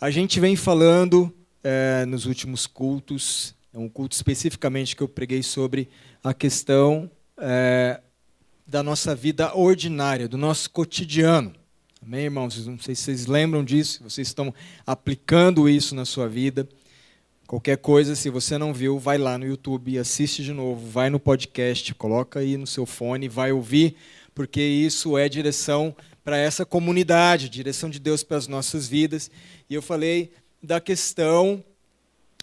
A gente vem falando é, nos últimos cultos, é um culto especificamente que eu preguei sobre a questão é, da nossa vida ordinária, do nosso cotidiano. Amém, irmãos? Não sei se vocês lembram disso, vocês estão aplicando isso na sua vida. Qualquer coisa, se você não viu, vai lá no YouTube, assiste de novo, vai no podcast, coloca aí no seu fone, vai ouvir, porque isso é direção para essa comunidade, direção de Deus para as nossas vidas. E eu falei da questão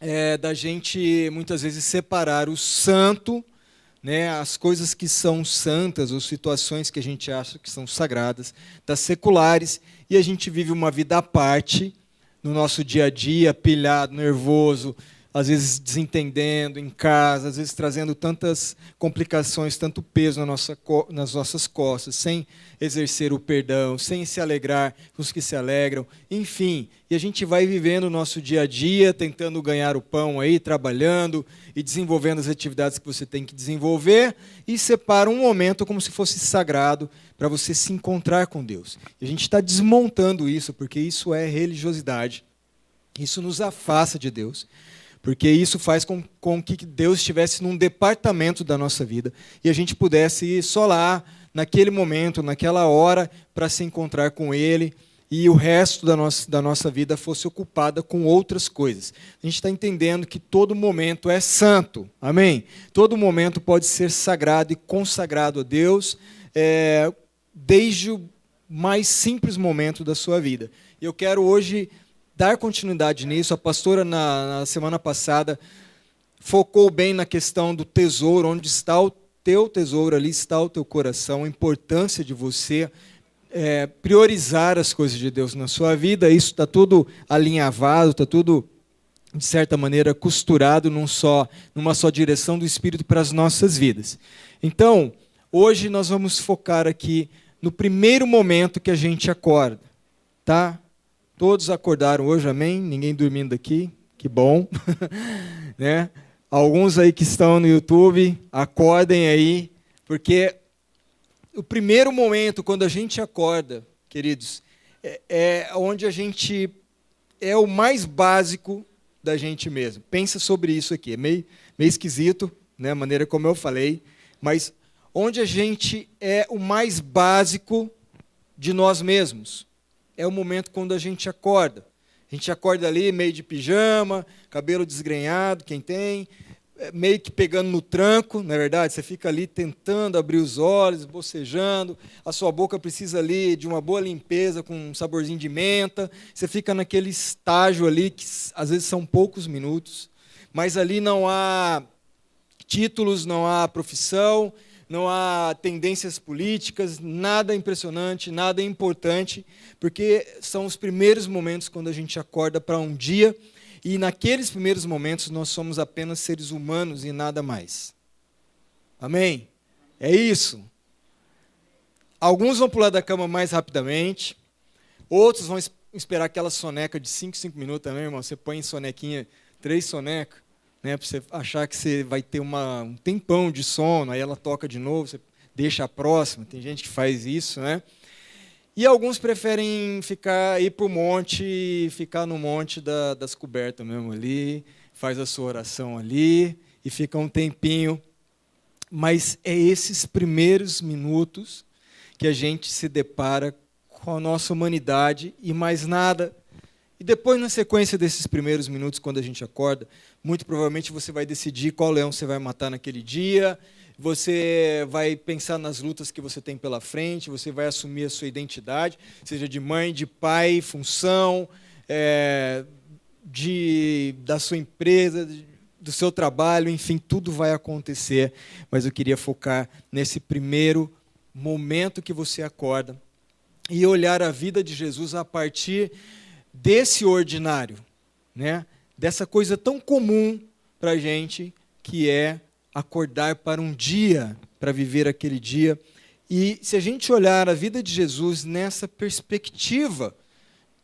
é, da gente muitas vezes separar o santo né, as coisas que são santas, ou situações que a gente acha que são sagradas, das seculares, e a gente vive uma vida à parte no nosso dia a dia, pilhado, nervoso, às vezes desentendendo em casa, às vezes trazendo tantas complicações, tanto peso na nossa, nas nossas costas, sem exercer o perdão, sem se alegrar com os que se alegram, enfim. E a gente vai vivendo o nosso dia a dia, tentando ganhar o pão aí, trabalhando e desenvolvendo as atividades que você tem que desenvolver, e separa um momento como se fosse sagrado para você se encontrar com Deus. E a gente está desmontando isso, porque isso é religiosidade. Isso nos afasta de Deus porque isso faz com, com que Deus estivesse num departamento da nossa vida e a gente pudesse ir só lá, naquele momento, naquela hora, para se encontrar com Ele e o resto da nossa, da nossa vida fosse ocupada com outras coisas. A gente está entendendo que todo momento é santo, amém? Todo momento pode ser sagrado e consagrado a Deus, é, desde o mais simples momento da sua vida. Eu quero hoje dar continuidade nisso. A pastora, na, na semana passada, focou bem na questão do tesouro, onde está o teu tesouro, ali está o teu coração, a importância de você é, priorizar as coisas de Deus na sua vida. Isso está tudo alinhavado, está tudo, de certa maneira, costurado num só, numa só direção do Espírito para as nossas vidas. Então, hoje nós vamos focar aqui no primeiro momento que a gente acorda, tá? Todos acordaram hoje, amém? Ninguém dormindo aqui, que bom. né? Alguns aí que estão no YouTube, acordem aí, porque o primeiro momento quando a gente acorda, queridos, é, é onde a gente é o mais básico da gente mesmo. Pensa sobre isso aqui, é meio, meio esquisito, né, a maneira como eu falei, mas onde a gente é o mais básico de nós mesmos é o momento quando a gente acorda. A gente acorda ali meio de pijama, cabelo desgrenhado, quem tem, é, meio que pegando no tranco, na é verdade, você fica ali tentando abrir os olhos, bocejando, a sua boca precisa ali de uma boa limpeza com um saborzinho de menta, você fica naquele estágio ali que às vezes são poucos minutos, mas ali não há títulos, não há profissão, não há tendências políticas, nada impressionante, nada importante, porque são os primeiros momentos quando a gente acorda para um dia e naqueles primeiros momentos nós somos apenas seres humanos e nada mais. Amém? É isso. Alguns vão pular da cama mais rapidamente, outros vão esperar aquela soneca de 5, 5 minutos também, irmão. Você põe em sonequinha, três sonecas né, para você achar que você vai ter uma, um tempão de sono, aí ela toca de novo, você deixa a próxima. Tem gente que faz isso, né? E alguns preferem ficar ir para o monte, ficar no monte da, das cobertas mesmo ali, faz a sua oração ali e fica um tempinho. Mas é esses primeiros minutos que a gente se depara com a nossa humanidade e mais nada. E depois, na sequência desses primeiros minutos, quando a gente acorda, muito provavelmente você vai decidir qual leão você vai matar naquele dia, você vai pensar nas lutas que você tem pela frente, você vai assumir a sua identidade, seja de mãe, de pai, função, é, de, da sua empresa, do seu trabalho, enfim, tudo vai acontecer. Mas eu queria focar nesse primeiro momento que você acorda e olhar a vida de Jesus a partir desse ordinário, né? Dessa coisa tão comum para a gente, que é acordar para um dia, para viver aquele dia. E se a gente olhar a vida de Jesus nessa perspectiva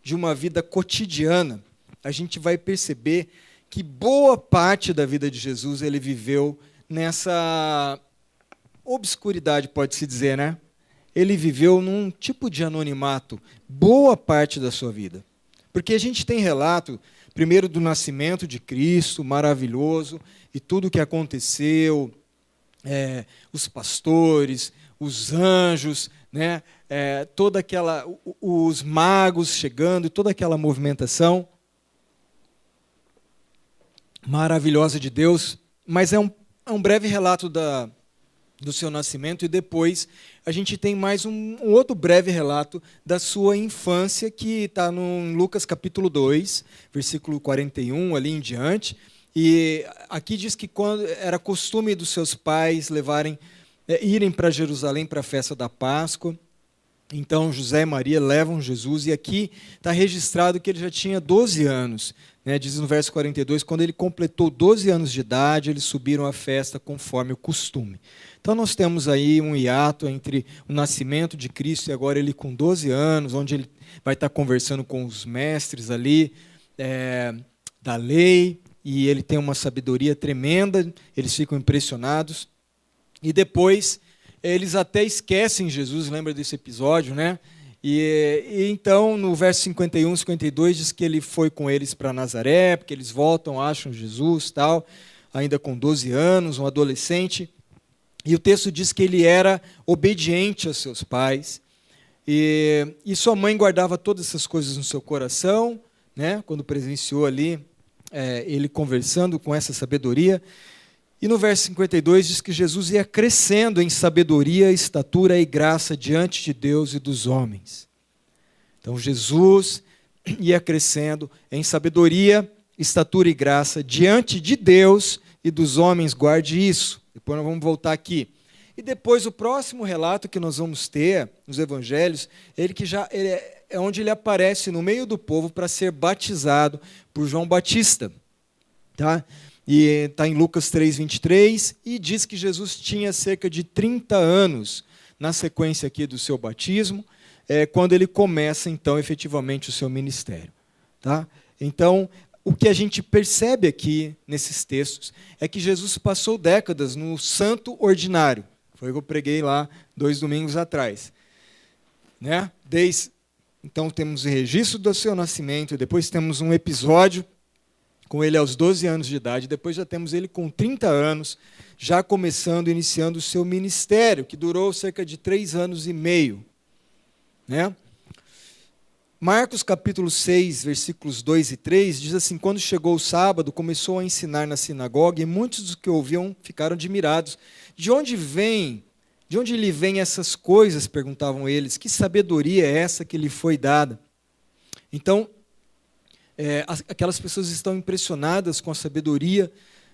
de uma vida cotidiana, a gente vai perceber que boa parte da vida de Jesus ele viveu nessa obscuridade, pode-se dizer, né? Ele viveu num tipo de anonimato boa parte da sua vida. Porque a gente tem relato, primeiro, do nascimento de Cristo, maravilhoso, e tudo o que aconteceu, é, os pastores, os anjos, né, é, toda aquela, os magos chegando, toda aquela movimentação maravilhosa de Deus, mas é um, é um breve relato da, do seu nascimento e depois a gente tem mais um, um outro breve relato da sua infância que está no Lucas capítulo 2, versículo 41 ali em diante. E aqui diz que quando era costume dos seus pais levarem é, irem para Jerusalém para a festa da Páscoa. Então José e Maria levam Jesus e aqui está registrado que ele já tinha 12 anos. Né? Diz no verso 42, quando ele completou 12 anos de idade, eles subiram à festa conforme o costume. Então nós temos aí um hiato entre o nascimento de Cristo e agora ele com 12 anos, onde ele vai estar conversando com os mestres ali é, da lei, e ele tem uma sabedoria tremenda, eles ficam impressionados. E depois eles até esquecem Jesus, lembra desse episódio, né? E, e, então, no verso 51, 52, diz que ele foi com eles para Nazaré, porque eles voltam, acham Jesus, tal, ainda com 12 anos, um adolescente. E o texto diz que ele era obediente aos seus pais. E, e sua mãe guardava todas essas coisas no seu coração, né, quando presenciou ali é, ele conversando com essa sabedoria. E no verso 52 diz que Jesus ia crescendo em sabedoria, estatura e graça diante de Deus e dos homens. Então Jesus ia crescendo em sabedoria, estatura e graça diante de Deus e dos homens, guarde isso. Depois nós vamos voltar aqui. E depois o próximo relato que nós vamos ter nos evangelhos, ele que já ele é, é onde ele aparece no meio do povo para ser batizado por João Batista, tá? E está em Lucas 3, 23, e diz que Jesus tinha cerca de 30 anos na sequência aqui do seu batismo, é, quando ele começa, então, efetivamente o seu ministério. Tá? Então, o que a gente percebe aqui nesses textos é que Jesus passou décadas no santo ordinário. Foi o que eu preguei lá dois domingos atrás. Né? Desde, então, temos o registro do seu nascimento, depois temos um episódio com ele aos 12 anos de idade, depois já temos ele com 30 anos, já começando, iniciando o seu ministério, que durou cerca de três anos e meio. Né? Marcos capítulo 6, versículos 2 e 3, diz assim: Quando chegou o sábado, começou a ensinar na sinagoga, e muitos dos que ouviam ficaram admirados. De onde vem, de onde lhe vêm essas coisas? perguntavam eles. Que sabedoria é essa que lhe foi dada? Então, é, aquelas pessoas estão impressionadas com a sabedoria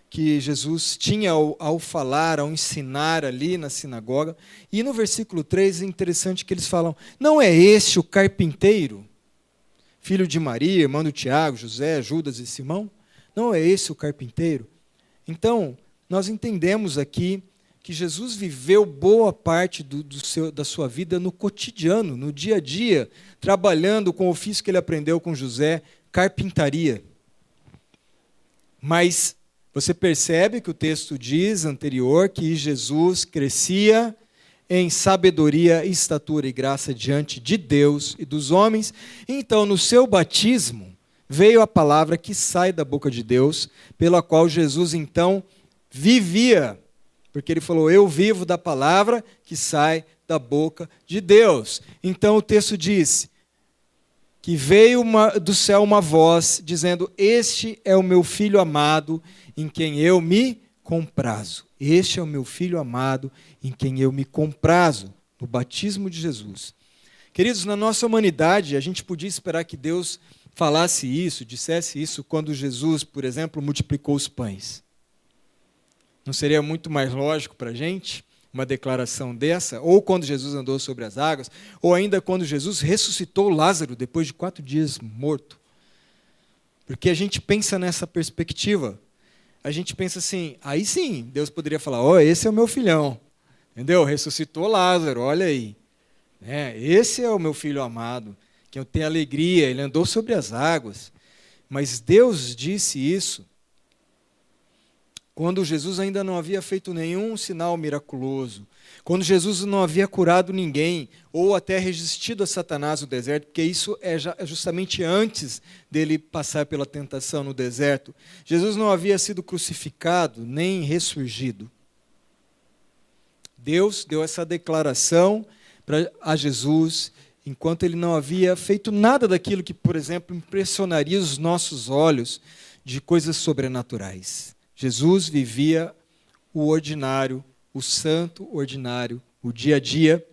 que Jesus tinha ao, ao, falar, ao ensinar ali na sinagoga. E no versículo 3 é interessante que eles falam: Não é este o carpinteiro, filho de Maria, irmão do Tiago, José, Judas e Simão? Não é esse o carpinteiro? Então, nós entendemos aqui que Jesus viveu boa parte do, do seu, da sua vida no cotidiano, no dia a dia, trabalhando com o ofício que ele aprendeu com José, carpintaria. Mas você percebe que o texto diz anterior que Jesus crescia em sabedoria, estatura e graça diante de Deus e dos homens. Então, no seu batismo, veio a palavra que sai da boca de Deus, pela qual Jesus então vivia, porque ele falou: Eu vivo da palavra que sai da boca de Deus. Então o texto diz: que veio uma, do céu uma voz dizendo: Este é o meu filho amado, em quem eu me comprazo. Este é o meu filho amado, em quem eu me comprazo, no batismo de Jesus. Queridos, na nossa humanidade, a gente podia esperar que Deus falasse isso, dissesse isso quando Jesus, por exemplo, multiplicou os pães. Não seria muito mais lógico para a gente? Uma declaração dessa, ou quando Jesus andou sobre as águas, ou ainda quando Jesus ressuscitou Lázaro depois de quatro dias morto. Porque a gente pensa nessa perspectiva. A gente pensa assim, aí sim, Deus poderia falar: Ó, oh, esse é o meu filhão. Entendeu? Ressuscitou Lázaro, olha aí. É, esse é o meu filho amado, que eu tenho alegria, ele andou sobre as águas. Mas Deus disse isso quando Jesus ainda não havia feito nenhum sinal miraculoso, quando Jesus não havia curado ninguém, ou até resistido a Satanás no deserto, porque isso é, é justamente antes dele passar pela tentação no deserto. Jesus não havia sido crucificado nem ressurgido. Deus deu essa declaração a Jesus enquanto ele não havia feito nada daquilo que, por exemplo, impressionaria os nossos olhos de coisas sobrenaturais. Jesus vivia o ordinário, o santo ordinário, o dia a dia.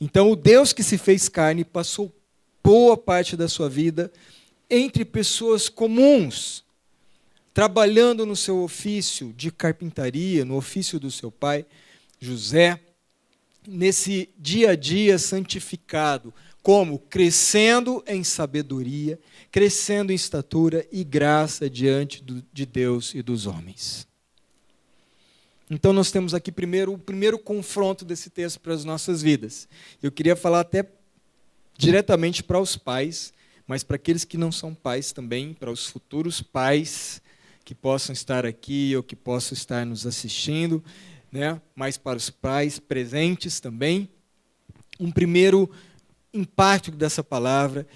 Então, o Deus que se fez carne passou boa parte da sua vida entre pessoas comuns, trabalhando no seu ofício de carpintaria, no ofício do seu pai, José, nesse dia a dia santificado, como crescendo em sabedoria, crescendo em estatura e graça diante do, de Deus e dos homens. Então nós temos aqui primeiro o primeiro confronto desse texto para as nossas vidas. Eu queria falar até diretamente para os pais, mas para aqueles que não são pais também, para os futuros pais que possam estar aqui ou que possam estar nos assistindo, né? Mas para os pais presentes também, um primeiro impacto dessa palavra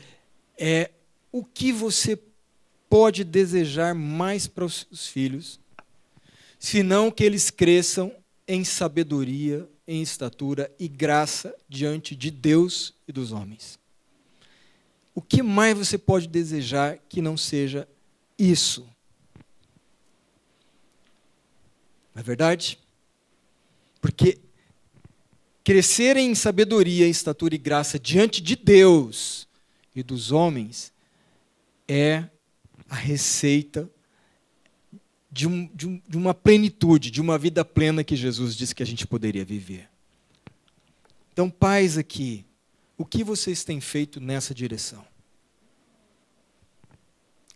é o que você pode desejar mais para os seus filhos, senão que eles cresçam em sabedoria, em estatura e graça diante de Deus e dos homens. O que mais você pode desejar que não seja isso? Não é verdade? Porque Crescer em sabedoria, estatura e graça diante de Deus e dos homens é a receita de, um, de, um, de, uma plenitude, de uma vida plena que Jesus disse que a gente poderia viver. Então, pais aqui, o que vocês têm feito nessa direção?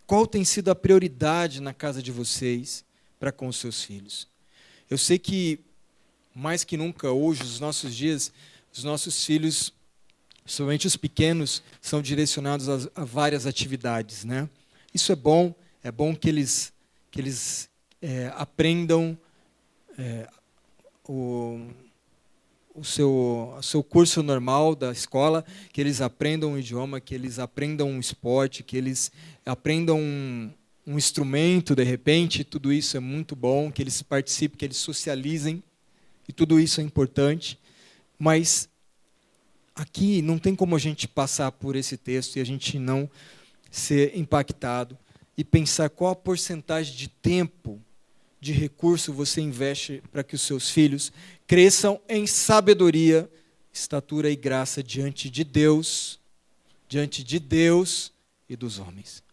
Qual tem sido a prioridade na casa de vocês para com os seus filhos? Eu sei que mais que nunca hoje, nos nossos dias, os nossos filhos, somente os pequenos, são direcionados a, a várias atividades, né? Isso é bom, é bom que eles que eles é, aprendam é, o, o seu, o seu curso normal da escola, que eles aprendam um idioma, que eles aprendam um esporte, que eles aprendam um, um instrumento, de repente, tudo isso é muito bom, que eles participem, que eles socializem e tudo isso é importante, mas aqui não tem como a gente passar por esse texto e a gente não ser impactado e pensar qual a porcentagem de tempo, de recurso você investe para que os seus filhos cresçam em sabedoria, estatura e graça diante de Deus, diante de Deus e dos homens.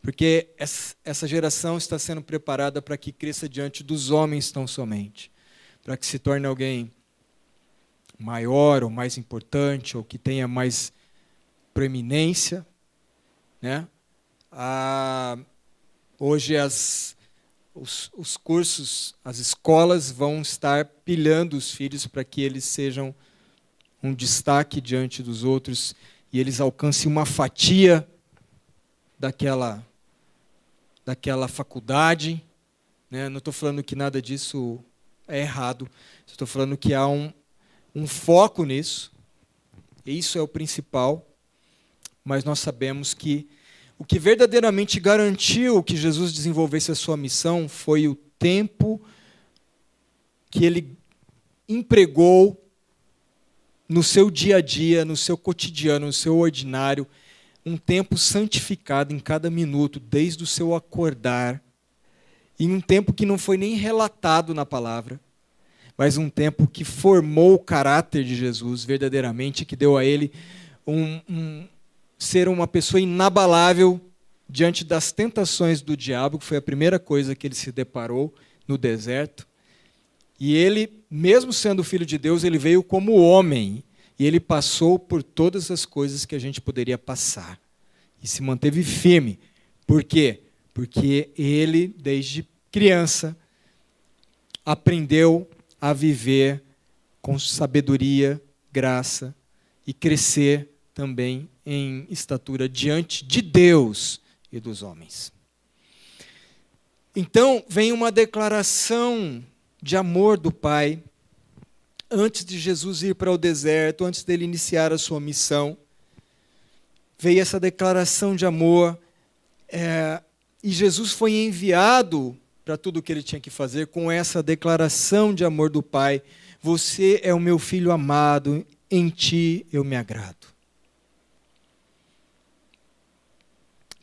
Porque essa geração está sendo preparada para que cresça diante dos homens tão somente para que se torne alguém maior ou mais importante ou que tenha mais preeminência, né? Ah, hoje as, os, os cursos, as escolas vão estar pilhando os filhos para que eles sejam um destaque diante dos outros e eles alcancem uma fatia daquela daquela faculdade. Né? Não estou falando que nada disso é errado. Estou falando que há um, um foco nisso. Isso é o principal. Mas nós sabemos que o que verdadeiramente garantiu que Jesus desenvolvesse a sua missão foi o tempo que ele empregou no seu dia a dia, no seu cotidiano, no seu ordinário, um tempo santificado em cada minuto, desde o seu acordar em um tempo que não foi nem relatado na palavra, mas um tempo que formou o caráter de Jesus verdadeiramente, que deu a ele um, um ser uma pessoa inabalável diante das tentações do diabo, que foi a primeira coisa que ele se deparou no deserto. E ele, mesmo sendo filho de Deus, ele veio como homem e ele passou por todas as coisas que a gente poderia passar e se manteve firme. Por quê? Porque ele, desde criança, aprendeu a viver com sabedoria, graça e crescer também em estatura diante de Deus e dos homens. Então, vem uma declaração de amor do Pai antes de Jesus ir para o deserto, antes dele iniciar a sua missão. Veio essa declaração de amor é, e Jesus foi enviado para tudo o que ele tinha que fazer com essa declaração de amor do Pai. Você é o meu filho amado, em ti eu me agrado.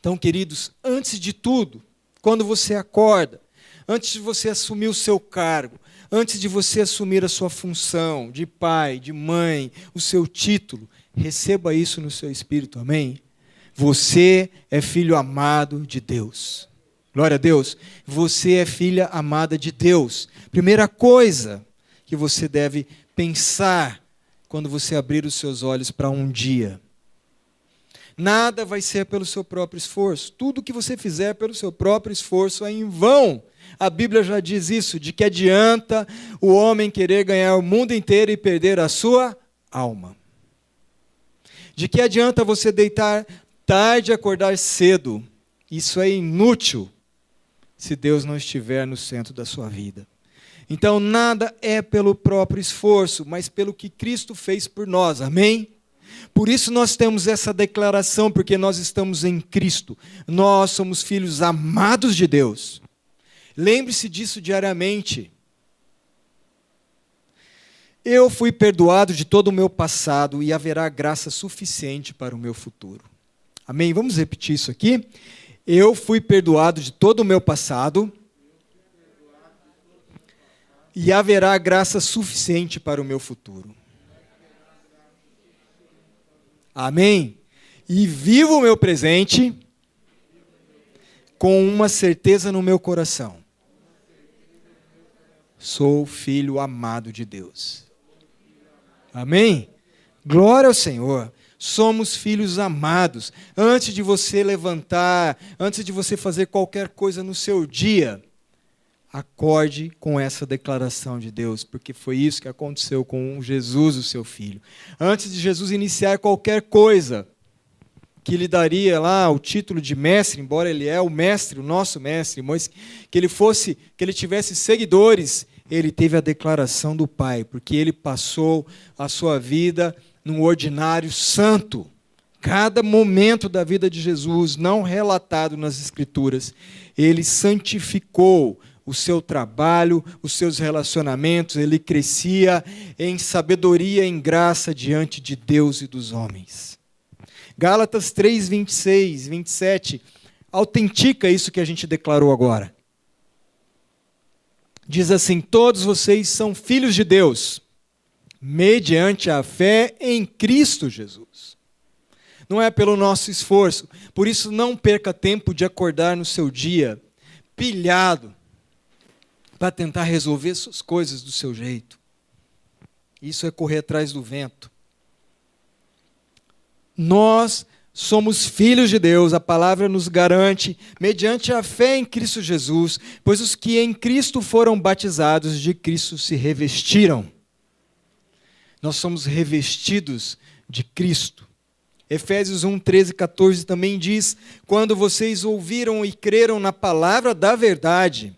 Então, queridos, antes de tudo, quando você acorda, antes de você assumir o seu cargo, antes de você assumir a sua função de pai, de mãe, o seu título, receba isso no seu espírito, amém? Você é filho amado de Deus. Glória a Deus. Você é filha amada de Deus. Primeira coisa que você deve pensar quando você abrir os seus olhos para um dia. Nada vai ser pelo seu próprio esforço. Tudo que você fizer pelo seu próprio esforço é em vão. A Bíblia já diz isso: de que adianta o homem querer ganhar o mundo inteiro e perder a sua alma. De que adianta você deitar tarde acordar cedo. Isso é inútil se Deus não estiver no centro da sua vida. Então, nada é pelo próprio esforço, mas pelo que Cristo fez por nós. Amém? Por isso nós temos essa declaração, porque nós estamos em Cristo. Nós somos filhos amados de Deus. Lembre-se disso diariamente. Eu fui perdoado de todo o meu passado e haverá graça suficiente para o meu futuro. Amém? Vamos repetir isso aqui. Eu fui perdoado de todo o meu passado e haverá graça suficiente para o meu futuro. Amém? E vivo o meu presente com uma certeza no meu coração. Sou filho amado de Deus. Amém? Glória ao Senhor somos filhos amados. Antes de você levantar, antes de você fazer qualquer coisa no seu dia, acorde com essa declaração de Deus, porque foi isso que aconteceu com Jesus, o seu filho. Antes de Jesus iniciar qualquer coisa, que lhe daria lá o título de mestre, embora ele é o mestre, o nosso mestre, mas que ele fosse, que ele tivesse seguidores, ele teve a declaração do Pai, porque ele passou a sua vida num ordinário santo. Cada momento da vida de Jesus, não relatado nas Escrituras, ele santificou o seu trabalho, os seus relacionamentos, ele crescia em sabedoria, em graça diante de Deus e dos homens. Gálatas 3, 26, 27, autentica isso que a gente declarou agora. Diz assim: Todos vocês são filhos de Deus mediante a fé em Cristo Jesus. Não é pelo nosso esforço. Por isso, não perca tempo de acordar no seu dia pilhado para tentar resolver suas coisas do seu jeito. Isso é correr atrás do vento. Nós somos filhos de Deus, a palavra nos garante, mediante a fé em Cristo Jesus, pois os que em Cristo foram batizados, de Cristo se revestiram nós somos revestidos de Cristo. Efésios 1, 13 e 14 também diz: Quando vocês ouviram e creram na palavra da verdade,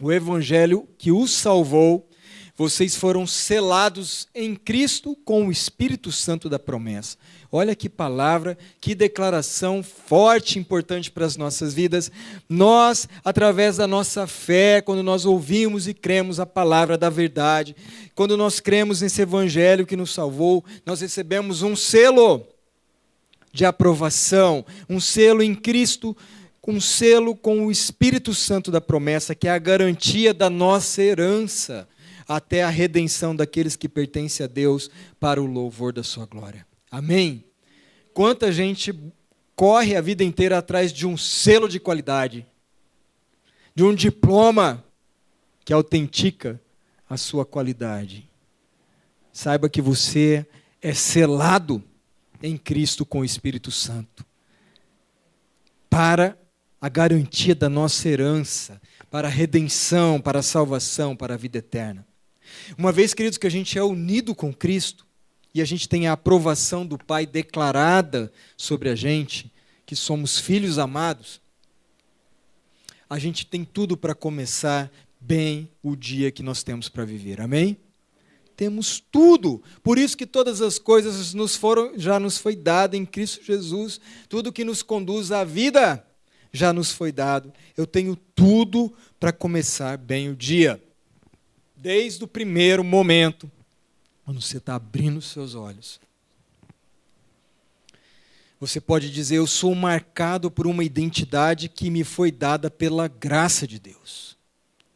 o evangelho que os salvou, vocês foram selados em Cristo com o Espírito Santo da promessa. Olha que palavra, que declaração forte importante para as nossas vidas. Nós, através da nossa fé, quando nós ouvimos e cremos a palavra da verdade, quando nós cremos nesse evangelho que nos salvou, nós recebemos um selo de aprovação, um selo em Cristo, um selo com o Espírito Santo da promessa, que é a garantia da nossa herança até a redenção daqueles que pertencem a Deus para o louvor da sua glória. Amém? Quanta gente corre a vida inteira atrás de um selo de qualidade, de um diploma que autentica a sua qualidade. Saiba que você é selado em Cristo com o Espírito Santo para a garantia da nossa herança, para a redenção, para a salvação, para a vida eterna. Uma vez, queridos, que a gente é unido com Cristo, e a gente tem a aprovação do Pai declarada sobre a gente, que somos filhos amados, a gente tem tudo para começar bem o dia que nós temos para viver. Amém? Temos tudo. Por isso que todas as coisas nos foram, já nos foi dado em Cristo Jesus. Tudo que nos conduz à vida já nos foi dado. Eu tenho tudo para começar bem o dia. Desde o primeiro momento, quando você está abrindo os seus olhos. Você pode dizer: Eu sou marcado por uma identidade que me foi dada pela graça de Deus.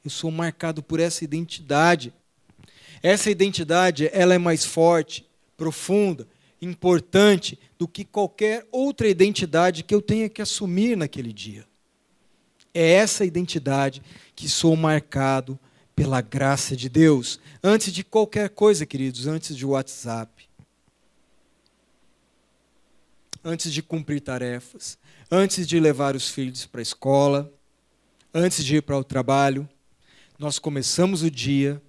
Eu sou marcado por essa identidade. Essa identidade, ela é mais forte, profunda, importante do que qualquer outra identidade que eu tenha que assumir naquele dia. É essa identidade que sou marcado pela graça de Deus, antes de qualquer coisa, queridos, antes de WhatsApp, antes de cumprir tarefas, antes de levar os filhos para a escola, antes de ir para o trabalho, nós começamos o dia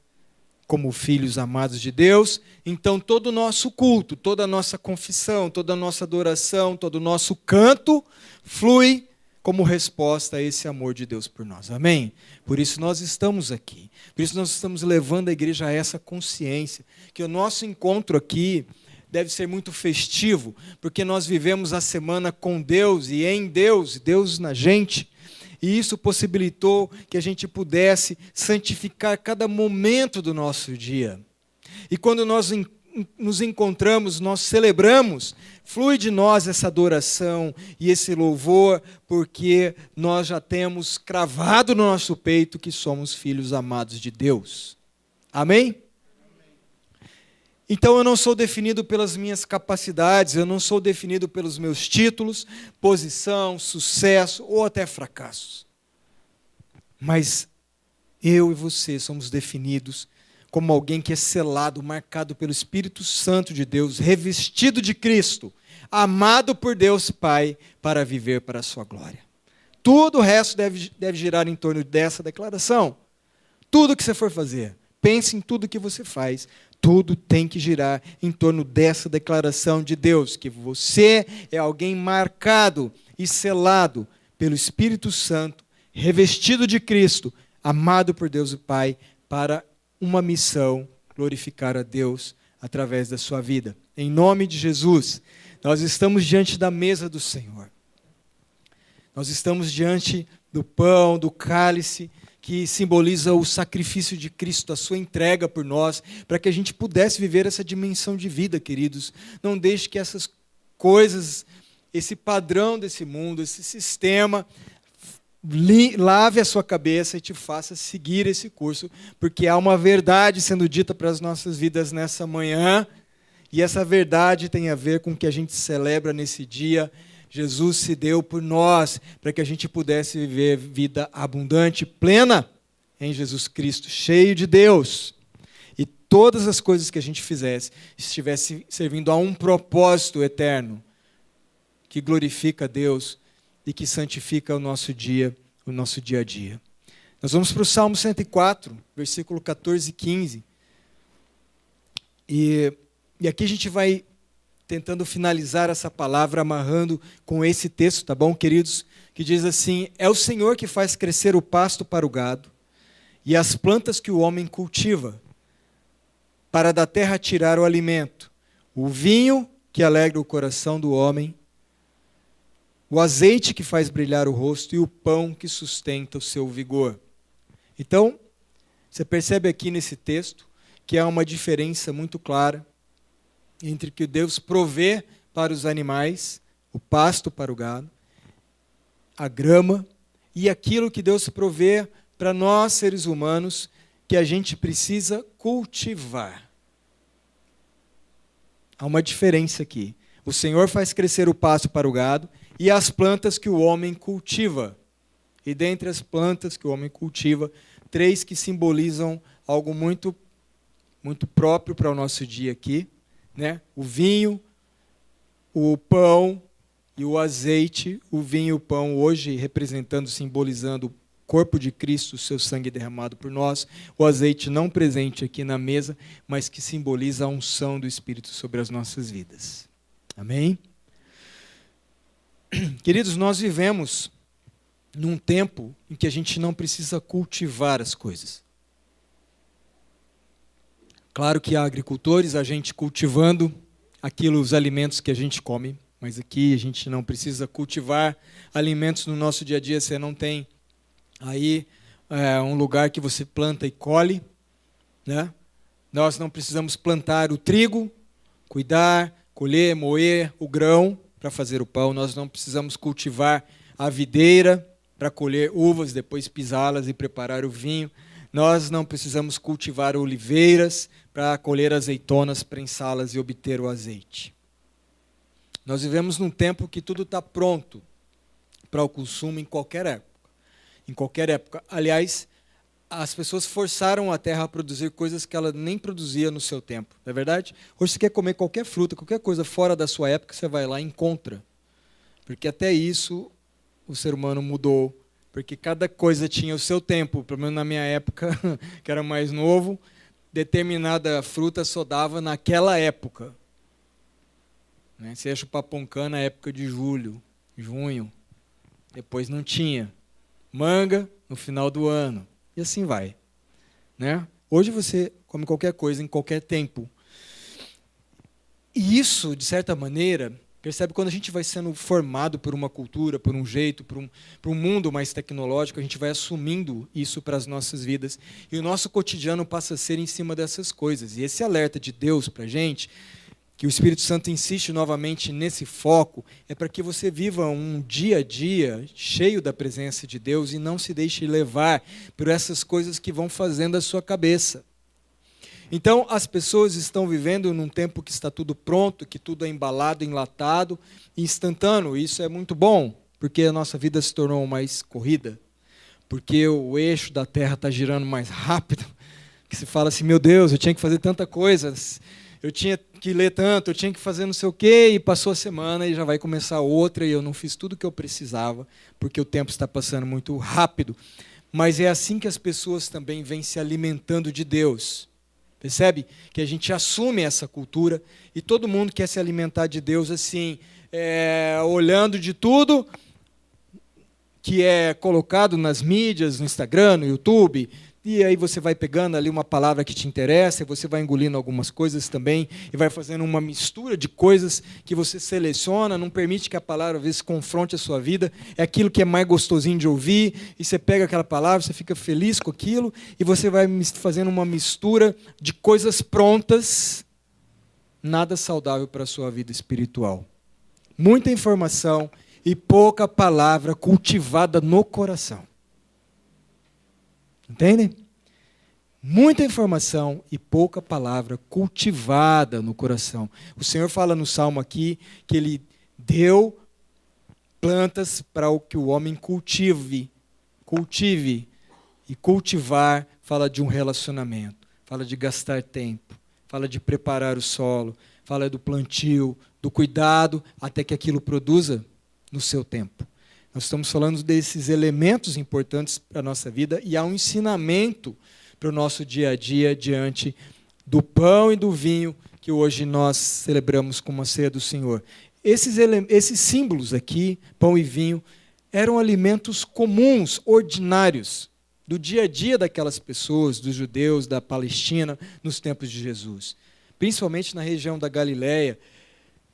como filhos amados de Deus, então todo o nosso culto, toda a nossa confissão, toda a nossa adoração, todo o nosso canto flui como resposta a esse amor de Deus por nós. Amém? Por isso nós estamos aqui. Por isso nós estamos levando a igreja a essa consciência que o nosso encontro aqui deve ser muito festivo, porque nós vivemos a semana com Deus e em Deus, Deus na gente. E isso possibilitou que a gente pudesse santificar cada momento do nosso dia. E quando nós nos encontramos, nós celebramos, flui de nós essa adoração e esse louvor, porque nós já temos cravado no nosso peito que somos filhos amados de Deus. Amém? Então eu não sou definido pelas minhas capacidades, eu não sou definido pelos meus títulos, posição, sucesso ou até fracassos. Mas eu e você somos definidos como alguém que é selado, marcado pelo Espírito Santo de Deus, revestido de Cristo, amado por Deus Pai para viver para a sua glória. Tudo o resto deve, deve girar em torno dessa declaração. Tudo que você for fazer, pense em tudo que você faz, tudo tem que girar em torno dessa declaração de Deus, que você é alguém marcado e selado pelo Espírito Santo, revestido de Cristo, amado por Deus o Pai, para uma missão glorificar a Deus através da sua vida. Em nome de Jesus, nós estamos diante da mesa do Senhor. Nós estamos diante do pão, do cálice, que simboliza o sacrifício de Cristo, a sua entrega por nós, para que a gente pudesse viver essa dimensão de vida, queridos. Não deixe que essas coisas, esse padrão desse mundo, esse sistema, lave a sua cabeça e te faça seguir esse curso, porque há uma verdade sendo dita para as nossas vidas nessa manhã, e essa verdade tem a ver com o que a gente celebra nesse dia Jesus se deu por nós, para que a gente pudesse viver vida abundante, plena em Jesus Cristo, cheio de Deus. E todas as coisas que a gente fizesse estivesse servindo a um propósito eterno, que glorifica a Deus e que santifica o nosso dia, o nosso dia a dia. Nós vamos para o Salmo 104, versículo 14 e 15. E, e aqui a gente vai tentando finalizar essa palavra amarrando com esse texto, tá bom, queridos? Que diz assim: É o Senhor que faz crescer o pasto para o gado e as plantas que o homem cultiva, para da terra tirar o alimento, o vinho que alegra o coração do homem, o azeite que faz brilhar o rosto e o pão que sustenta o seu vigor. Então, você percebe aqui nesse texto que há uma diferença muito clara entre que Deus provê para os animais, o pasto para o gado, a grama, e aquilo que Deus provê para nós, seres humanos, que a gente precisa cultivar. Há uma diferença aqui. O Senhor faz crescer o pasto para o gado e as plantas que o homem cultiva. E dentre as plantas que o homem cultiva, três que simbolizam algo muito muito próprio para o nosso dia aqui né? o vinho, o pão e o azeite, o vinho e o pão hoje representando, simbolizando o corpo de Cristo, o seu sangue derramado por nós, o azeite não presente aqui na mesa, mas que simboliza a unção do Espírito sobre as nossas vidas. Amém? Queridos, nós vivemos num tempo em que a gente não precisa cultivar as coisas. Claro que há agricultores, a gente cultivando aquilo, os alimentos que a gente come, mas aqui a gente não precisa cultivar alimentos no nosso dia a dia. Você não tem aí é, um lugar que você planta e colhe, né? Nós não precisamos plantar o trigo, cuidar, colher, moer o grão para fazer o pão. Nós não precisamos cultivar a videira para colher uvas, depois pisá-las e preparar o vinho. Nós não precisamos cultivar oliveiras para colher azeitonas, prensá-las e obter o azeite. Nós vivemos num tempo que tudo está pronto para o consumo em qualquer época. Em qualquer época. Aliás, as pessoas forçaram a terra a produzir coisas que ela nem produzia no seu tempo, não é verdade? Hoje você quer comer qualquer fruta, qualquer coisa fora da sua época, você vai lá e encontra. Porque até isso o ser humano mudou, porque cada coisa tinha o seu tempo, pelo menos na minha época, que era mais novo, determinada fruta só dava naquela época. Né? Você poncã na época de julho, junho, depois não tinha. Manga no final do ano assim vai. Né? Hoje você come qualquer coisa em qualquer tempo. E isso, de certa maneira, percebe quando a gente vai sendo formado por uma cultura, por um jeito, por um, por um mundo mais tecnológico, a gente vai assumindo isso para as nossas vidas. E o nosso cotidiano passa a ser em cima dessas coisas. E esse alerta de Deus para a gente que o Espírito Santo insiste novamente nesse foco, é para que você viva um dia a dia cheio da presença de Deus e não se deixe levar por essas coisas que vão fazendo a sua cabeça. Então, as pessoas estão vivendo num tempo que está tudo pronto, que tudo é embalado, enlatado, instantâneo. Isso é muito bom, porque a nossa vida se tornou mais corrida, porque o eixo da Terra está girando mais rápido, que se fala assim, meu Deus, eu tinha que fazer tanta coisa, eu tinha que ler tanto, eu tinha que fazer não sei o quê, e passou a semana e já vai começar outra, e eu não fiz tudo o que eu precisava, porque o tempo está passando muito rápido. Mas é assim que as pessoas também vêm se alimentando de Deus. Percebe? Que a gente assume essa cultura e todo mundo quer se alimentar de Deus assim, é, olhando de tudo que é colocado nas mídias, no Instagram, no YouTube, e aí você vai pegando ali uma palavra que te interessa, você vai engolindo algumas coisas também, e vai fazendo uma mistura de coisas que você seleciona, não permite que a palavra às vezes confronte a sua vida, é aquilo que é mais gostosinho de ouvir, e você pega aquela palavra, você fica feliz com aquilo, e você vai fazendo uma mistura de coisas prontas, nada saudável para a sua vida espiritual. Muita informação e pouca palavra cultivada no coração. Entendem? Muita informação e pouca palavra cultivada no coração. O Senhor fala no salmo aqui que ele deu plantas para o que o homem cultive, cultive. E cultivar fala de um relacionamento, fala de gastar tempo, fala de preparar o solo, fala do plantio, do cuidado até que aquilo produza no seu tempo. Nós estamos falando desses elementos importantes para a nossa vida e há um ensinamento para o nosso dia a dia diante do pão e do vinho que hoje nós celebramos como a ceia do Senhor. Esses, esses símbolos aqui, pão e vinho, eram alimentos comuns, ordinários, do dia a dia daquelas pessoas, dos judeus, da Palestina, nos tempos de Jesus. Principalmente na região da Galiléia,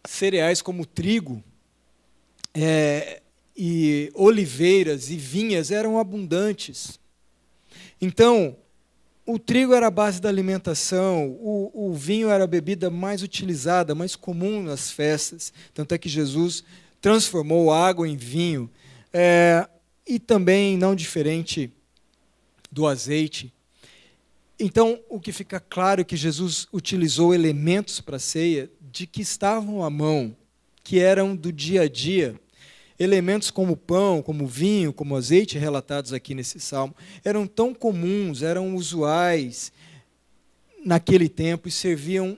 cereais como trigo é, e oliveiras e vinhas eram abundantes. Então, o trigo era a base da alimentação, o, o, vinho era a bebida mais utilizada, mais comum nas festas. Tanto é que Jesus transformou água em vinho. É, e também, não diferente do azeite. Então, o que fica claro é que Jesus utilizou elementos para a ceia de que estavam à mão, que eram do dia a dia Elementos como pão, como vinho, como azeite, relatados aqui nesse salmo, eram tão comuns, eram usuais naquele tempo e serviam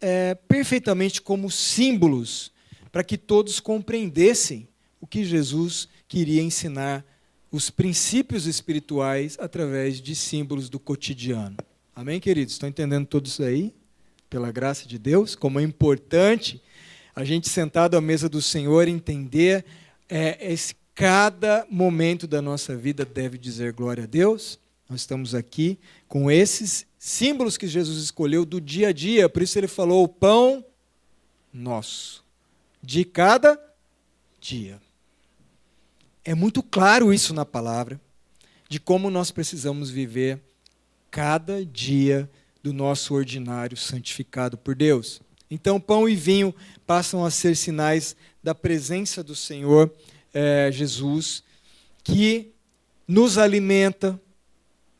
é, perfeitamente como símbolos para que todos compreendessem o que Jesus queria ensinar, os princípios espirituais através de símbolos do cotidiano. Amém, queridos? Estão entendendo tudo isso aí? Pela graça de Deus, como é importante a gente sentado à mesa do Senhor entender é, esse cada momento da nossa vida deve dizer glória a Deus. Nós estamos aqui com esses símbolos que Jesus escolheu do dia a dia, por isso ele falou: o pão nosso, de cada dia. É muito claro isso na palavra, de como nós precisamos viver cada dia do nosso ordinário santificado por Deus. Então, pão e vinho passam a ser sinais da presença do Senhor é, Jesus, que nos alimenta.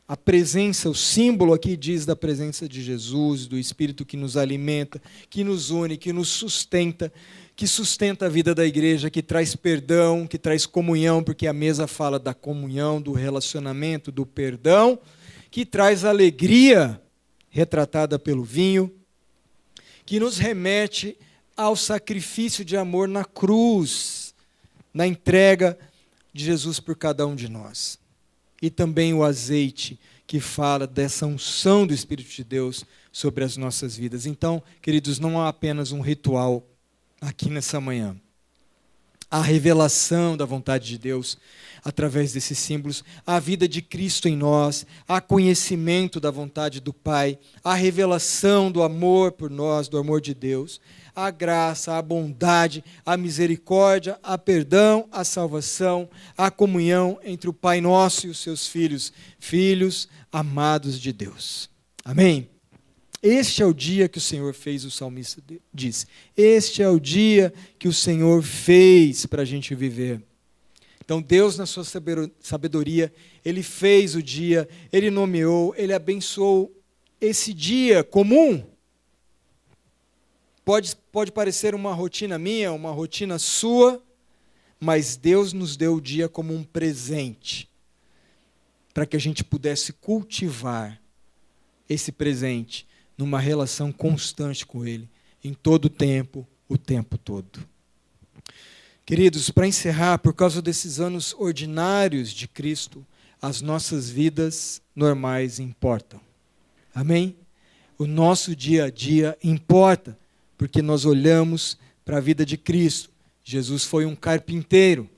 A presença, o símbolo aqui diz da presença de Jesus, do Espírito que nos alimenta, que nos une, que nos sustenta, que sustenta a vida da igreja, que traz perdão, que traz comunhão, porque a mesa fala da comunhão, do relacionamento, do perdão, que traz alegria, retratada pelo vinho, que nos remete ao sacrifício de amor na cruz, na entrega de Jesus por cada um de nós. E também o azeite, que fala dessa unção do Espírito de Deus sobre as nossas vidas. Então, queridos, não há apenas um ritual aqui nessa manhã. A revelação da vontade de Deus através desses símbolos, a vida de Cristo em nós, a conhecimento da vontade do Pai, a revelação do amor por nós, do amor de Deus, a graça, a bondade, a misericórdia, a perdão, a salvação, a comunhão entre o Pai nosso e os seus filhos, filhos amados de Deus. Amém? Este é o dia que o Senhor fez, o salmista diz. Este é o dia que o Senhor fez para a gente viver. Então, Deus, na sua sabedoria, Ele fez o dia, Ele nomeou, Ele abençoou esse dia comum. Pode, pode parecer uma rotina minha, uma rotina sua, mas Deus nos deu o dia como um presente, para que a gente pudesse cultivar esse presente numa relação constante com Ele, em todo o tempo, o tempo todo. Queridos, para encerrar, por causa desses anos ordinários de Cristo, as nossas vidas normais importam. Amém? O nosso dia a dia importa, porque nós olhamos para a vida de Cristo. Jesus foi um carpinteiro.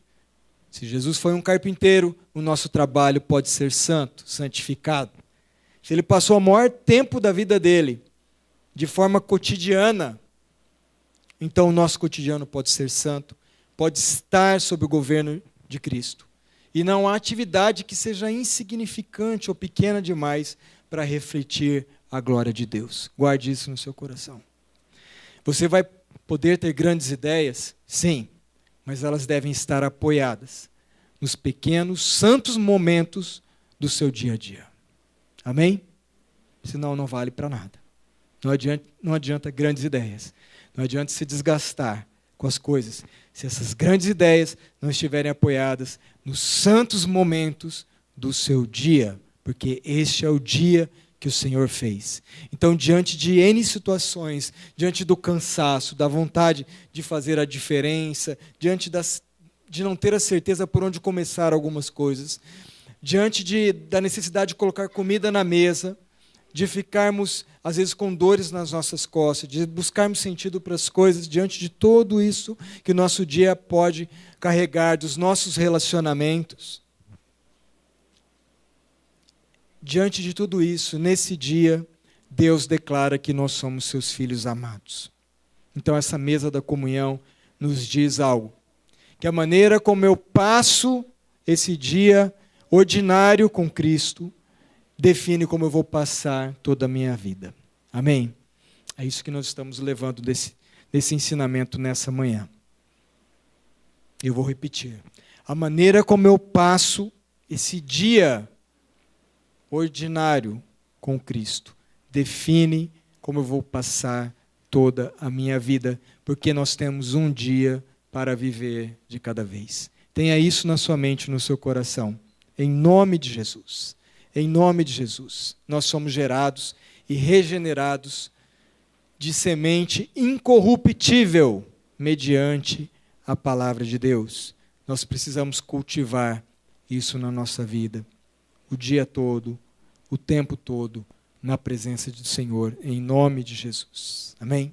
Se Jesus foi um carpinteiro, o nosso trabalho pode ser santo, santificado. Se ele passou o maior tempo da vida dele de forma cotidiana, então o nosso cotidiano pode ser santo, pode estar sob o governo de Cristo. E não há atividade que seja insignificante ou pequena demais para refletir a glória de Deus. Guarde isso no seu coração. Você vai poder ter grandes ideias? Sim, mas elas devem estar apoiadas nos pequenos, santos momentos do seu dia a dia. Amém? Senão não vale para nada. Não adianta, não adianta grandes ideias. Não adianta se desgastar com as coisas se essas grandes ideias não estiverem apoiadas nos santos momentos do seu dia, porque este é o dia que o Senhor fez. Então, diante de N situações, diante do cansaço, da vontade de fazer a diferença, diante das, de não ter a certeza por onde começar algumas coisas, diante de, da necessidade de colocar comida na mesa, de ficarmos, às vezes, com dores nas nossas costas, de buscarmos sentido para as coisas, diante de tudo isso que o nosso dia pode carregar, dos nossos relacionamentos. Diante de tudo isso, nesse dia, Deus declara que nós somos seus filhos amados. Então, essa mesa da comunhão nos diz algo. Que a maneira como eu passo esse dia ordinário com Cristo define como eu vou passar toda a minha vida. Amém? É isso que nós estamos levando desse, desse ensinamento nessa manhã. Eu vou repetir. A maneira como eu passo esse dia ordinário com Cristo define como eu vou passar toda a minha vida, porque nós temos um dia para viver de cada vez. Tenha isso na sua mente, no seu coração em nome de Jesus. Em nome de Jesus, nós somos gerados e regenerados de semente incorruptível mediante a palavra de Deus. Nós precisamos cultivar isso na nossa vida, o dia todo, o tempo todo, na presença do Senhor, em nome de Jesus. Amém?